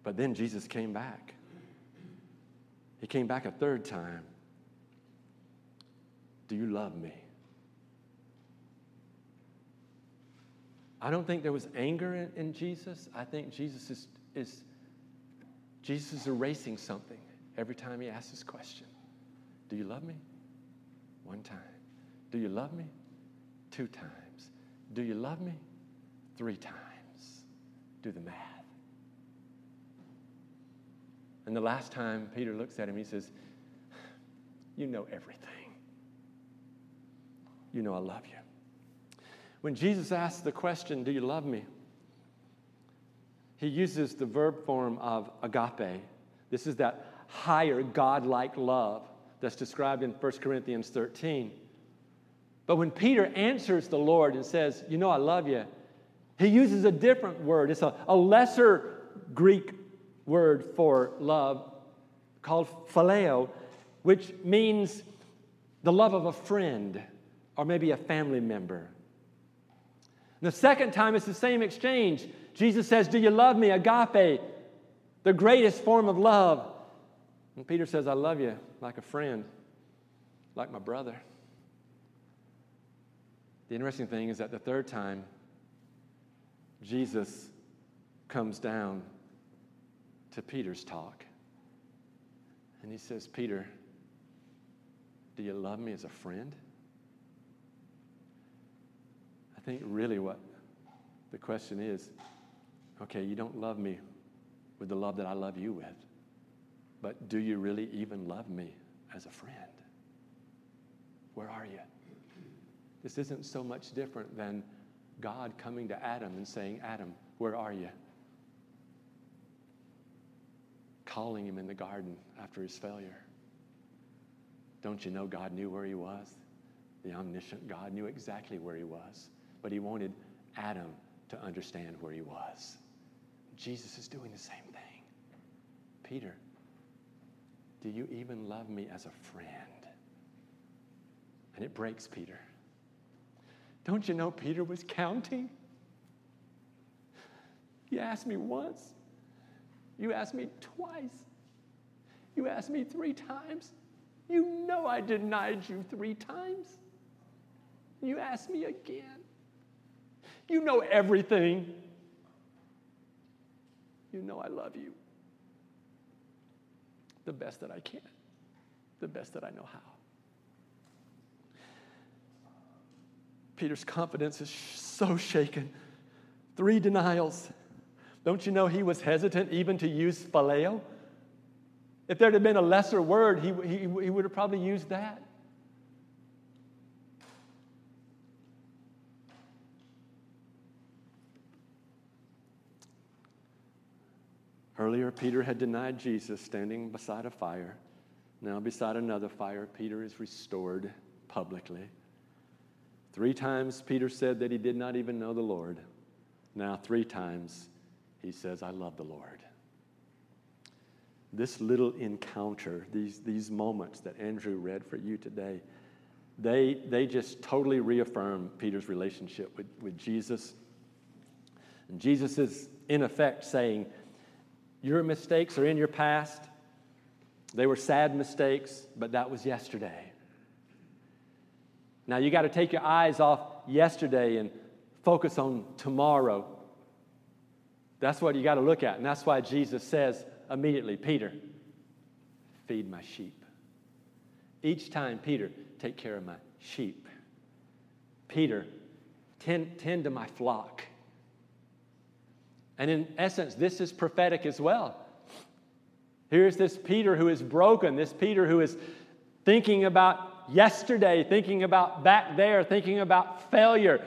But then Jesus came back. He came back a third time. Do you love me? I don't think there was anger in, in Jesus. I think Jesus is, is Jesus is erasing something every time he asks this question. Do you love me? One time. Do you love me? Two times. Do you love me? Three times. Do the math. And the last time Peter looks at him, he says, You know everything. You know I love you. When Jesus asks the question, Do you love me? He uses the verb form of agape. This is that higher God-like love that's described in 1 Corinthians 13. But when Peter answers the Lord and says, You know, I love you, he uses a different word. It's a, a lesser Greek word for love called phileo, which means the love of a friend or maybe a family member. And the second time, it's the same exchange. Jesus says, Do you love me? Agape, the greatest form of love. And Peter says, I love you like a friend, like my brother. The interesting thing is that the third time, Jesus comes down to Peter's talk. And he says, Peter, do you love me as a friend? I think really what the question is okay, you don't love me with the love that I love you with, but do you really even love me as a friend? Where are you? This isn't so much different than God coming to Adam and saying, Adam, where are you? calling him in the garden after his failure. Don't you know God knew where he was? The omniscient God knew exactly where he was but he wanted Adam to understand where he was. Jesus is doing the same thing. Peter, do you even love me as a friend? And it breaks Peter. Don't you know Peter was counting? You asked me once. You asked me twice. You asked me three times. You know I denied you three times. You asked me again. You know everything. You know I love you the best that I can, the best that I know how. Peter's confidence is so shaken. Three denials. Don't you know he was hesitant even to use phileo? If there had been a lesser word, he, he, he would have probably used that. Earlier, Peter had denied Jesus standing beside a fire. Now, beside another fire, Peter is restored publicly. Three times, Peter said that he did not even know the Lord. Now, three times, he says, I love the Lord. This little encounter, these, these moments that Andrew read for you today, they, they just totally reaffirm Peter's relationship with, with Jesus. And Jesus is, in effect, saying, your mistakes are in your past. They were sad mistakes, but that was yesterday. Now you got to take your eyes off yesterday and focus on tomorrow. That's what you got to look at. And that's why Jesus says immediately, Peter, feed my sheep. Each time, Peter, take care of my sheep. Peter, tend, tend to my flock. And in essence, this is prophetic as well. Here's this Peter who is broken, this Peter who is thinking about yesterday, thinking about back there, thinking about failure.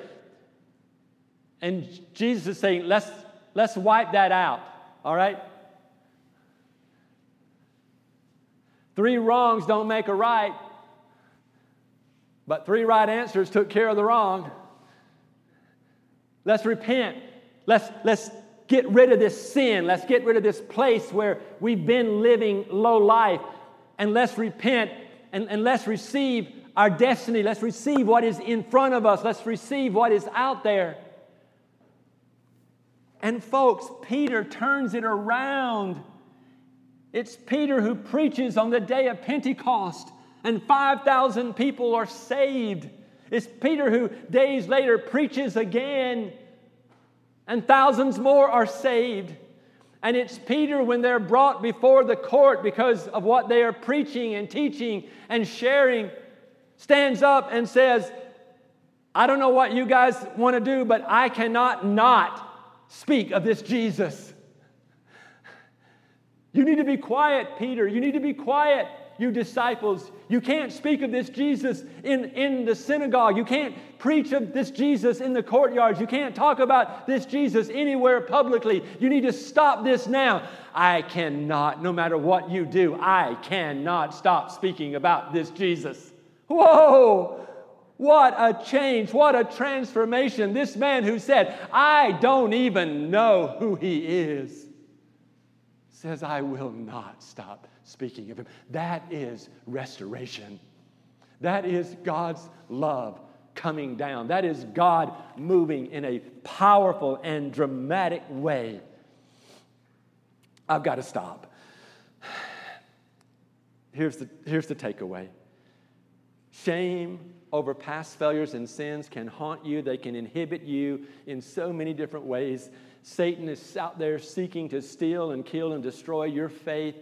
And Jesus is saying, let's, let's wipe that out, all right? Three wrongs don't make a right, but three right answers took care of the wrong. Let's repent. Let's, let's get rid of this sin. Let's get rid of this place where we've been living low life. And let's repent and, and let's receive our destiny. Let's receive what is in front of us. Let's receive what is out there. And folks, Peter turns it around. It's Peter who preaches on the day of Pentecost, and 5,000 people are saved. It's Peter who days later preaches again and thousands more are saved. And it's Peter when they're brought before the court because of what they are preaching and teaching and sharing, stands up and says, I don't know what you guys want to do, but I cannot not speak of this Jesus. You need to be quiet, Peter. You need to be quiet you disciples. You can't speak of this Jesus in, in the synagogue. You can't preach of this Jesus in the courtyards. You can't talk about this Jesus anywhere publicly. You need to stop this now. I cannot, no matter what you do, I cannot stop speaking about this Jesus. Whoa! What a change, what a transformation. This man who said, I don't even know who he is, says, I will not stop speaking of him. That is restoration. That is God's love coming down. That is God moving in a powerful and dramatic way. I've got to stop. Here's the, here's the takeaway shame over past failures and sins can haunt you, they can inhibit you in so many different ways. Satan is out there seeking to steal and kill and destroy your faith.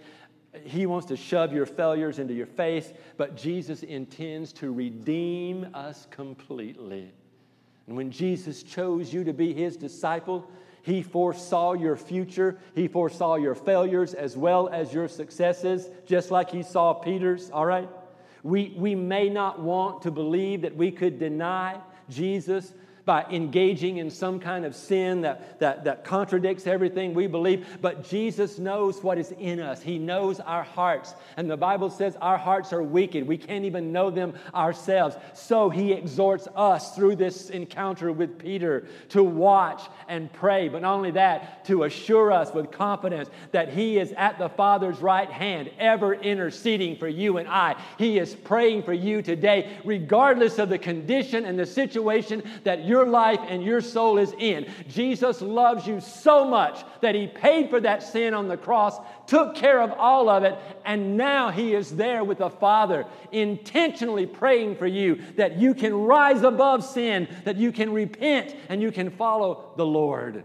He wants to shove your failures into your face, but Jesus intends to redeem us completely. And when Jesus chose you to be his disciple, he foresaw your future. He foresaw your failures as well as your successes, just like he saw Peter's, all right? We, we may not want to believe that we could deny Jesus, by engaging in some kind of sin that, that, that contradicts everything we believe. But Jesus knows what is in us, He knows our hearts. And the Bible says our hearts are wicked. We can't even know them ourselves. So He exhorts us through this encounter with Peter to watch and pray. But not only that, to assure us with confidence that He is at the Father's right hand, ever interceding for you and I. He is praying for you today, regardless of the condition and the situation that your life and your soul is in. Jesus loves you so much that He paid for that sin on the cross, took care of all of it, and now He is there with the Father, intentionally praying for you that you can rise above sin, that you can repent, and you can follow the Lord.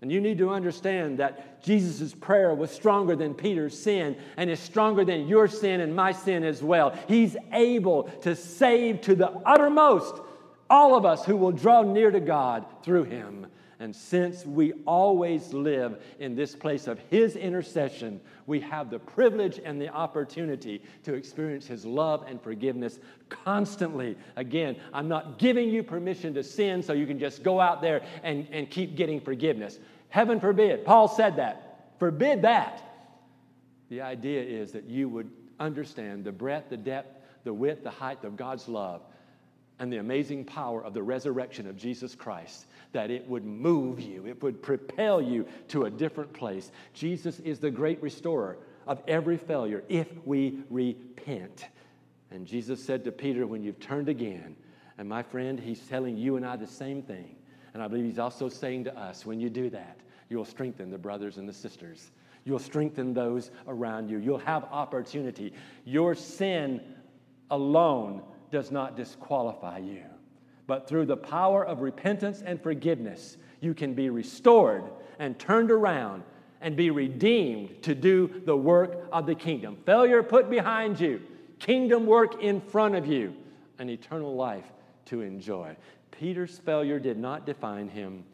And you need to understand that Jesus' prayer was stronger than Peter's sin and is stronger than your sin and my sin as well. He's able to save to the uttermost all of us who will draw near to God through him. And since we always live in this place of His intercession, we have the privilege and the opportunity to experience His love and forgiveness constantly. Again, I'm not giving you permission to sin so you can just go out there and, and keep getting forgiveness. Heaven forbid. Paul said that. Forbid that. The idea is that you would understand the breadth, the depth, the width, the height of God's love and the amazing power of the resurrection of Jesus Christ, that it would move you, it would propel you to a different place. Jesus is the great restorer of every failure if we repent. And Jesus said to Peter, When you've turned again, and my friend, he's telling you and I the same thing. And I believe he's also saying to us, when you do that, you'll strengthen the brothers and the sisters. You'll strengthen those around you. You'll have opportunity. Your sin alone does not disqualify you. But through the power of repentance and forgiveness, you can be restored and turned around and be redeemed to do the work of the kingdom. Failure put behind you, kingdom work in front of you, an eternal life to enjoy. Peter's failure did not define him.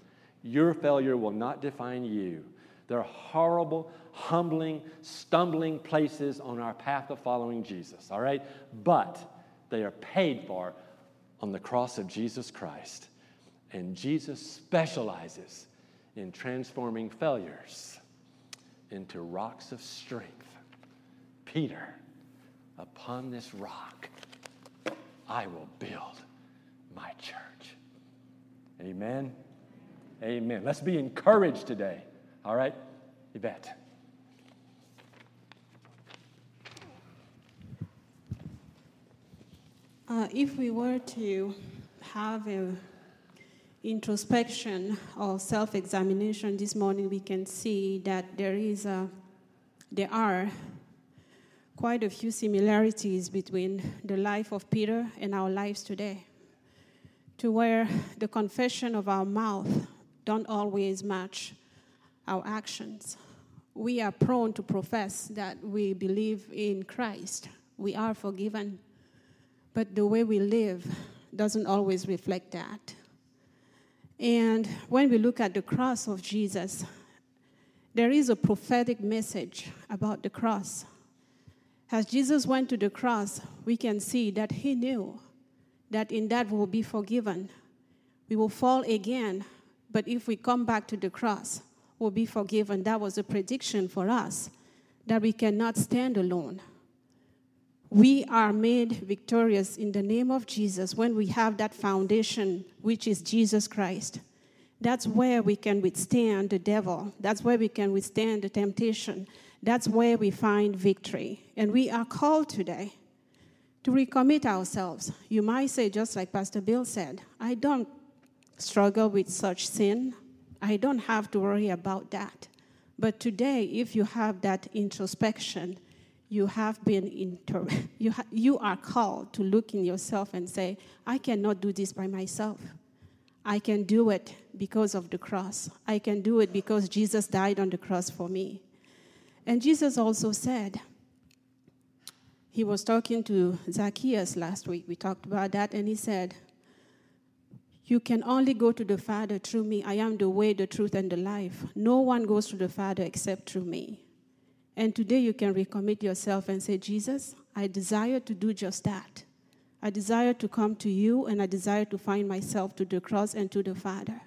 Your failure will not define you. There are horrible, humbling, stumbling places on our path of following Jesus, all right? But they are paid for on the cross of Jesus Christ. And Jesus specializes in transforming failures into rocks of strength. Peter, upon this rock, I will build my church. Amen. Amen. Let's be encouraged today. All right, Yvette. Uh, if we were to have an introspection or self-examination this morning, we can see that there is a, there are quite a few similarities between the life of Peter and our lives today, to where the confession of our mouth don't always match our actions. We are prone to profess that we believe in Christ. We are forgiven but the way we live doesn't always reflect that. And when we look at the cross of Jesus, there is a prophetic message about the cross. As Jesus went to the cross, we can see that he knew that in that we will be forgiven. We will fall again, but if we come back to the cross, we'll be forgiven. That was a prediction for us that we cannot stand alone we are made victorious in the name of Jesus when we have that foundation, which is Jesus Christ. That's where we can withstand the devil. That's where we can withstand the temptation. That's where we find victory. And we are called today to recommit ourselves. You might say, just like Pastor Bill said, I don't struggle with such sin. I don't have to worry about that. But today, if you have that introspection, you have been inter- <laughs> you, ha- you are called to look in yourself and say i cannot do this by myself. I can do it because of the cross. I can do it because jesus died on the cross for me. And jesus also said he was talking to zacchaeus last week. We talked about that and he said you can only go to the father through me. I am the way the truth and the life. No one goes to the father except through me and today you can recommit yourself and say, Jesus, I desire to do just that. I desire to come to you, and I desire to find myself to the cross and to the Father.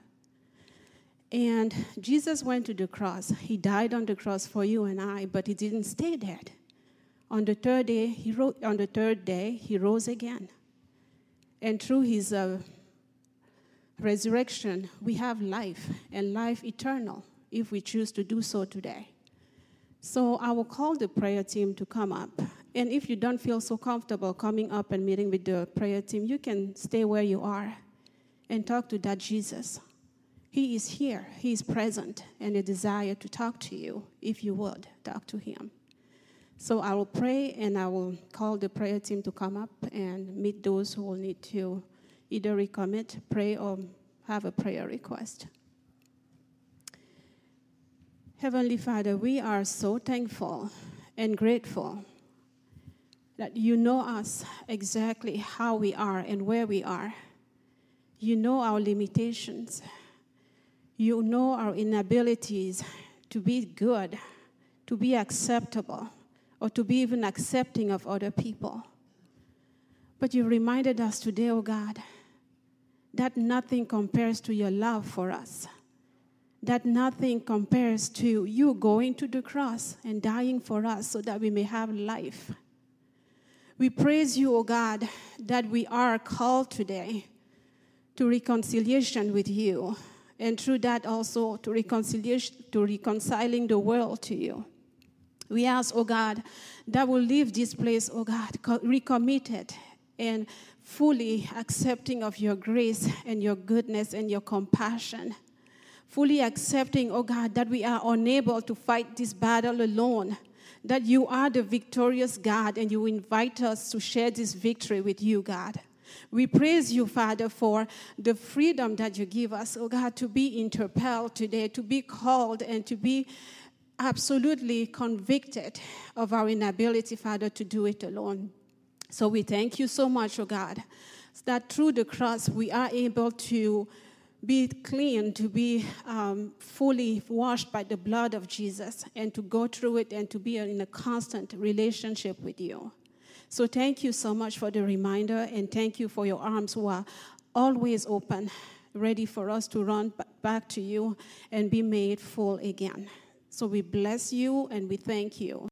And Jesus went to the cross. He died on the cross for you and I, but he didn't stay dead. On the third day, he ro- on the third day, he rose again. And through his uh, resurrection, we have life and life eternal if we choose to do so today. So I will call the prayer team to come up. And if you don't feel so comfortable coming up and meeting with the prayer team, you can stay where you are and talk to that Jesus. He is here, He is present, and a desire to talk to you if you would talk to Him. So I will pray and I will call the prayer team to come up and meet those who will need to either recommit, pray, or have a prayer request. Heavenly Father, we are so thankful and grateful that you know us exactly how we are and where we are. You know our limitations. You know our inabilities to be good, to be acceptable, or to be even accepting of other people. But you reminded us today, oh God, that nothing compares to your love for us that nothing compares to you going to the cross and dying for us so that we may have life. We praise you, O God, that we are called today to reconciliation with you, and through that also to reconciliation, to reconciling the world to you. We ask, O God, that we'll leave this place, O God, recommitted and fully accepting of your grace and your goodness and your compassion fully accepting, oh God, that we are unable to fight this battle alone, that you are the victorious God and you invite us to share this victory with you, God. We praise you, Father, for the freedom that you give us, oh God, to be interpelled today, to be called, and to be absolutely convicted of our inability, Father, to do it alone. So we thank you so much, oh God, that through the cross we are able to be clean, to be um, fully washed by the blood of Jesus, and to go through it and to be in a constant relationship with you. So, thank you so much for the reminder, and thank you for your arms who are always open, ready for us to run back to you and be made full again. So, we bless you and we thank you.